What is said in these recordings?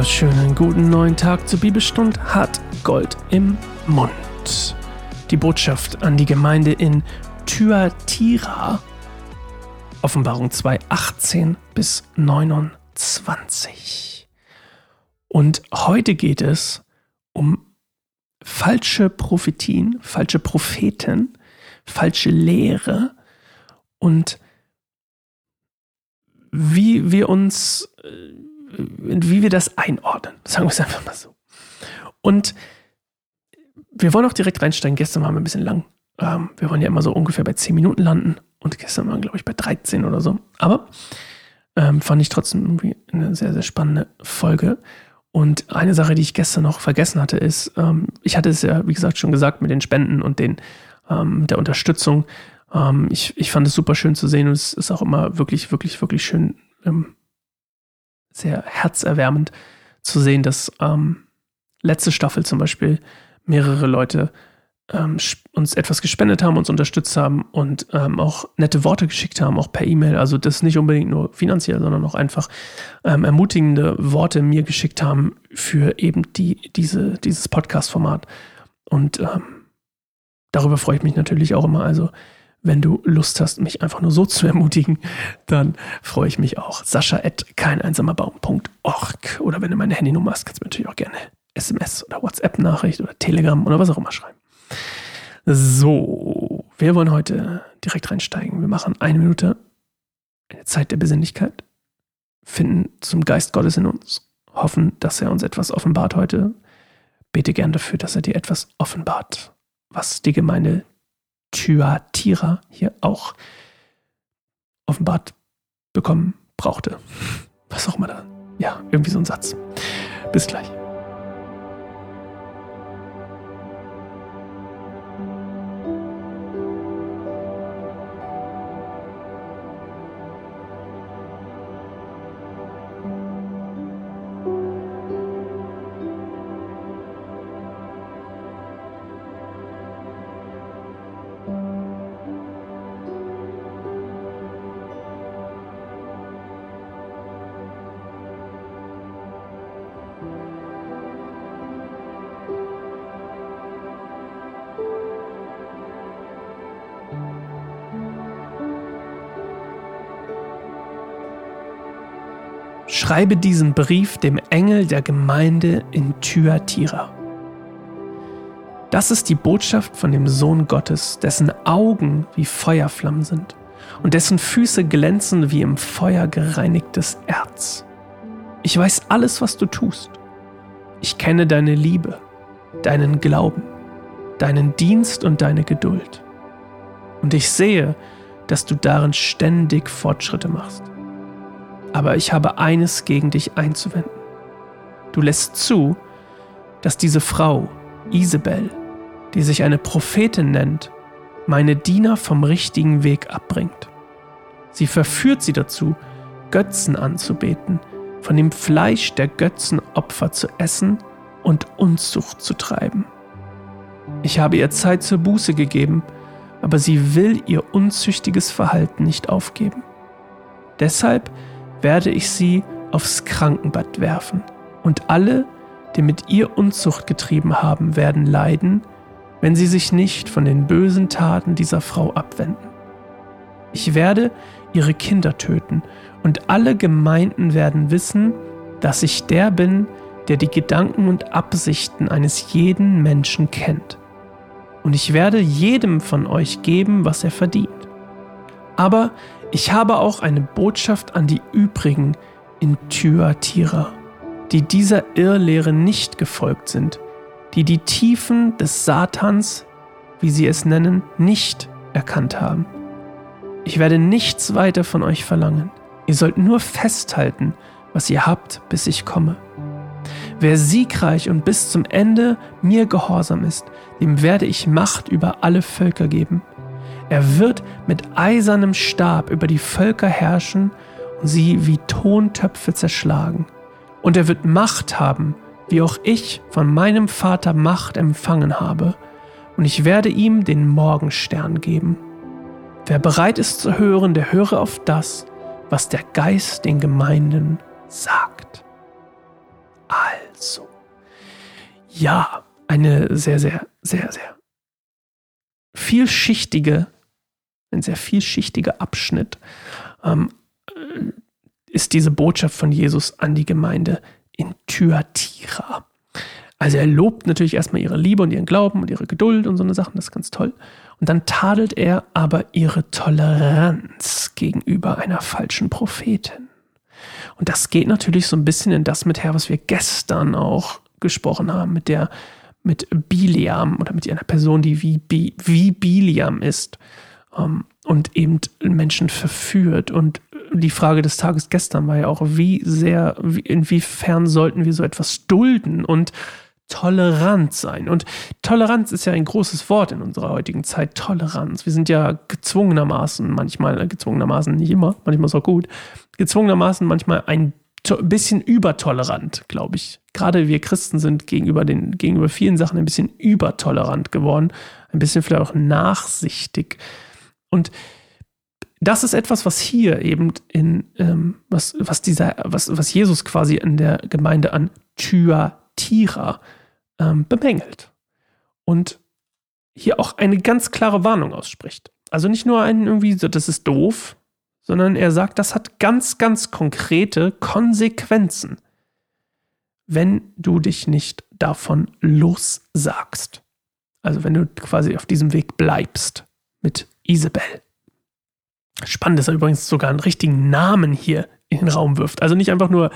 wunderschönen guten neuen Tag zur Bibelstund hat Gold im Mund. Die Botschaft an die Gemeinde in Thyatira. Offenbarung 2, 18 bis 29. Und heute geht es um falsche Prophetien, falsche Propheten, falsche Lehre und wie wir uns äh, wie wir das einordnen. Sagen wir es einfach mal so. Und wir wollen auch direkt reinsteigen. Gestern waren wir ein bisschen lang. Ähm, wir wollen ja immer so ungefähr bei 10 Minuten landen. Und gestern waren wir, glaube ich, bei 13 oder so. Aber ähm, fand ich trotzdem irgendwie eine sehr, sehr spannende Folge. Und eine Sache, die ich gestern noch vergessen hatte, ist, ähm, ich hatte es ja, wie gesagt, schon gesagt mit den Spenden und den, ähm, der Unterstützung. Ähm, ich, ich fand es super schön zu sehen und es ist auch immer wirklich, wirklich, wirklich schön, ähm, sehr herzerwärmend zu sehen, dass ähm, letzte Staffel zum Beispiel mehrere Leute ähm, uns etwas gespendet haben, uns unterstützt haben und ähm, auch nette Worte geschickt haben, auch per E-Mail. Also das nicht unbedingt nur finanziell, sondern auch einfach ähm, ermutigende Worte mir geschickt haben für eben die, diese, dieses Podcast-Format. Und ähm, darüber freue ich mich natürlich auch immer. Also wenn du Lust hast, mich einfach nur so zu ermutigen, dann freue ich mich auch. Sascha at keineinsamerbaum.org oder wenn du meine Handynummer hast, kannst du mir natürlich auch gerne SMS oder WhatsApp-Nachricht oder Telegram oder was auch immer schreiben. So, wir wollen heute direkt reinsteigen. Wir machen eine Minute, eine Zeit der Besinnlichkeit, finden zum Geist Gottes in uns, hoffen, dass er uns etwas offenbart heute. Bete gern dafür, dass er dir etwas offenbart, was die Gemeinde Thyatira hier auch offenbart bekommen brauchte. Was auch immer da. Ja, irgendwie so ein Satz. Bis gleich. Schreibe diesen Brief dem Engel der Gemeinde in Thyatira. Das ist die Botschaft von dem Sohn Gottes, dessen Augen wie Feuerflammen sind und dessen Füße glänzen wie im Feuer gereinigtes Erz. Ich weiß alles, was du tust. Ich kenne deine Liebe, deinen Glauben, deinen Dienst und deine Geduld. Und ich sehe, dass du darin ständig Fortschritte machst. Aber ich habe eines gegen dich einzuwenden. Du lässt zu, dass diese Frau, Isabel, die sich eine Prophetin nennt, meine Diener vom richtigen Weg abbringt. Sie verführt sie dazu, Götzen anzubeten, von dem Fleisch der Götzenopfer zu essen und Unzucht zu treiben. Ich habe ihr Zeit zur Buße gegeben, aber sie will ihr unzüchtiges Verhalten nicht aufgeben. Deshalb werde ich sie aufs Krankenbett werfen, und alle, die mit ihr Unzucht getrieben haben, werden leiden, wenn sie sich nicht von den bösen Taten dieser Frau abwenden. Ich werde ihre Kinder töten, und alle Gemeinden werden wissen, dass ich der bin, der die Gedanken und Absichten eines jeden Menschen kennt. Und ich werde jedem von euch geben, was er verdient. Aber ich habe auch eine Botschaft an die übrigen in Thyatira, die dieser Irrlehre nicht gefolgt sind, die die Tiefen des Satans, wie sie es nennen, nicht erkannt haben. Ich werde nichts weiter von euch verlangen. Ihr sollt nur festhalten, was ihr habt, bis ich komme. Wer siegreich und bis zum Ende mir gehorsam ist, dem werde ich Macht über alle Völker geben. Er wird mit eisernem Stab über die Völker herrschen und sie wie Tontöpfe zerschlagen. Und er wird Macht haben, wie auch ich von meinem Vater Macht empfangen habe, und ich werde ihm den Morgenstern geben. Wer bereit ist zu hören, der höre auf das, was der Geist den Gemeinden sagt. Ja, eine sehr, sehr, sehr, sehr vielschichtige, ein sehr vielschichtiger Abschnitt ähm, äh, ist diese Botschaft von Jesus an die Gemeinde in Thyatira. Also er lobt natürlich erstmal ihre Liebe und ihren Glauben und ihre Geduld und so eine Sachen, das ist ganz toll. Und dann tadelt er aber ihre Toleranz gegenüber einer falschen Prophetin. Und das geht natürlich so ein bisschen in das mit her, was wir gestern auch gesprochen haben, mit der, mit Biliam oder mit einer Person, die wie, wie Biliam ist und eben Menschen verführt. Und die Frage des Tages gestern war ja auch, wie sehr, inwiefern sollten wir so etwas dulden und tolerant sein. Und Toleranz ist ja ein großes Wort in unserer heutigen Zeit. Toleranz. Wir sind ja gezwungenermaßen, manchmal, gezwungenermaßen nicht immer, manchmal ist auch gut, gezwungenermaßen manchmal ein bisschen übertolerant, glaube ich. Gerade wir Christen sind gegenüber, den, gegenüber vielen Sachen ein bisschen übertolerant geworden, ein bisschen vielleicht auch nachsichtig. Und das ist etwas, was hier eben in, ähm, was, was dieser, was, was Jesus quasi in der Gemeinde an Thyatira ähm, bemängelt. Und hier auch eine ganz klare Warnung ausspricht. Also nicht nur ein irgendwie, so, das ist doof, sondern er sagt, das hat ganz, ganz konkrete Konsequenzen, wenn du dich nicht davon lossagst. Also wenn du quasi auf diesem Weg bleibst mit Isabel. Spannend, dass er übrigens sogar einen richtigen Namen hier in den Raum wirft. Also nicht einfach nur,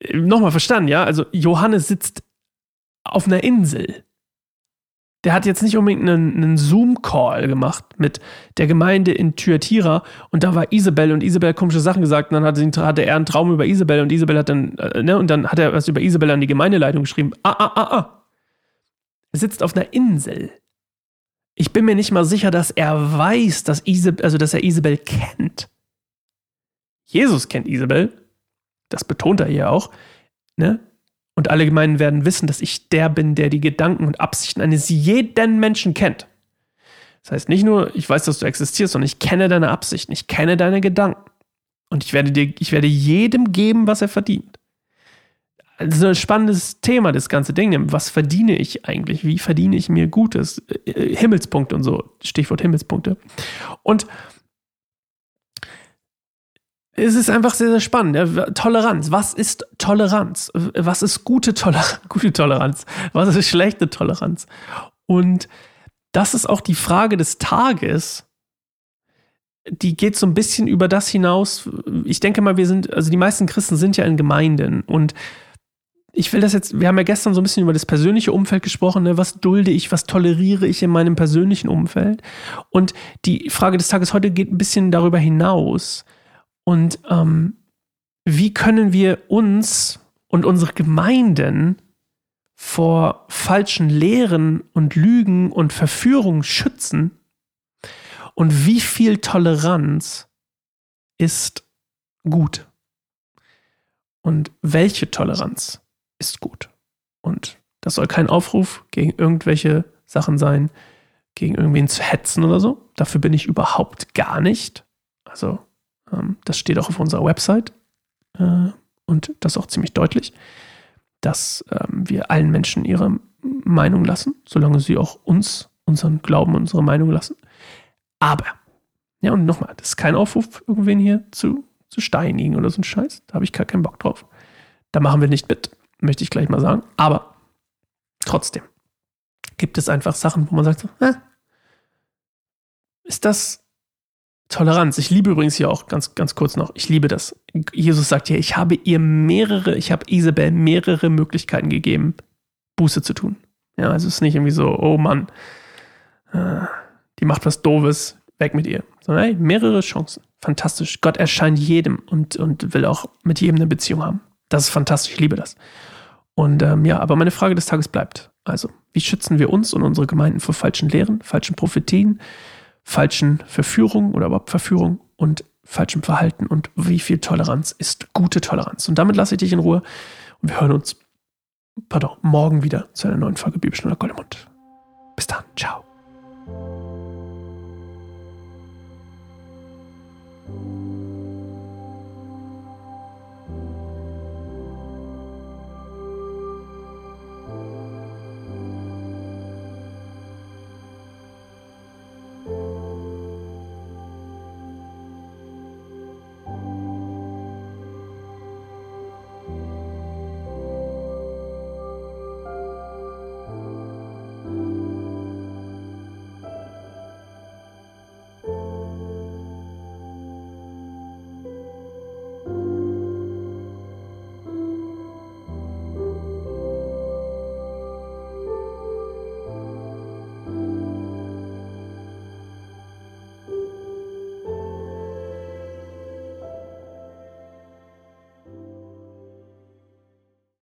äh, nochmal verstanden, ja, also Johannes sitzt auf einer Insel. Der hat jetzt nicht unbedingt einen, einen Zoom-Call gemacht mit der Gemeinde in Thyatira und da war Isabel und Isabel hat komische Sachen gesagt und dann hatte, hatte er einen Traum über Isabel und Isabel hat dann, äh, ne, und dann hat er was über Isabel an die Gemeindeleitung geschrieben. Ah, ah, ah, ah. Er sitzt auf einer Insel. Ich bin mir nicht mal sicher, dass er weiß, dass Isabel, also dass er Isabel kennt. Jesus kennt Isabel. Das betont er hier auch. Ne? Und alle Gemeinden werden wissen, dass ich der bin, der die Gedanken und Absichten eines jeden Menschen kennt. Das heißt nicht nur, ich weiß, dass du existierst, sondern ich kenne deine Absichten, ich kenne deine Gedanken. Und ich werde dir, ich werde jedem geben, was er verdient. Ist ein spannendes Thema, das ganze Ding. Was verdiene ich eigentlich? Wie verdiene ich mir Gutes? Äh, Himmelspunkte und so. Stichwort Himmelspunkte. Und es ist einfach sehr, sehr spannend. Toleranz. Was ist Toleranz? Was ist gute, Toler gute Toleranz? Was ist schlechte Toleranz? Und das ist auch die Frage des Tages. Die geht so ein bisschen über das hinaus. Ich denke mal, wir sind, also die meisten Christen sind ja in Gemeinden und ich will das jetzt, wir haben ja gestern so ein bisschen über das persönliche Umfeld gesprochen, ne? was dulde ich, was toleriere ich in meinem persönlichen Umfeld. Und die Frage des Tages heute geht ein bisschen darüber hinaus. Und ähm, wie können wir uns und unsere Gemeinden vor falschen Lehren und Lügen und Verführungen schützen? Und wie viel Toleranz ist gut? Und welche Toleranz ist gut? Und das soll kein Aufruf gegen irgendwelche Sachen sein, gegen irgendwen zu hetzen oder so. Dafür bin ich überhaupt gar nicht. Also ähm, das steht auch auf unserer Website äh, und das auch ziemlich deutlich, dass ähm, wir allen Menschen ihre Meinung lassen, solange sie auch uns, unseren Glauben, unsere Meinung lassen. Aber, ja, und nochmal, das ist kein Aufruf, irgendwen hier zu, zu steinigen oder so ein Scheiß. Da habe ich gar keinen Bock drauf. Da machen wir nicht mit, möchte ich gleich mal sagen. Aber trotzdem gibt es einfach Sachen, wo man sagt, äh, ist das Toleranz. Ich liebe übrigens hier auch ganz, ganz kurz noch. Ich liebe das. Jesus sagt hier, ich habe ihr mehrere, ich habe Isabel mehrere Möglichkeiten gegeben, Buße zu tun. Ja, also es ist nicht irgendwie so, oh Mann, äh, die macht was Doofes, weg mit ihr. Sondern hey, mehrere Chancen. Fantastisch. Gott erscheint jedem und, und will auch mit jedem eine Beziehung haben. Das ist fantastisch. Ich liebe das. Und ähm, ja, aber meine Frage des Tages bleibt. Also, wie schützen wir uns und unsere Gemeinden vor falschen Lehren, falschen Prophetien? falschen Verführung oder überhaupt Verführung und falschem Verhalten und wie viel Toleranz ist gute Toleranz. Und damit lasse ich dich in Ruhe und wir hören uns pardon, morgen wieder zu einer neuen Folge Bibelstunde Goldemund. Bis dann, ciao.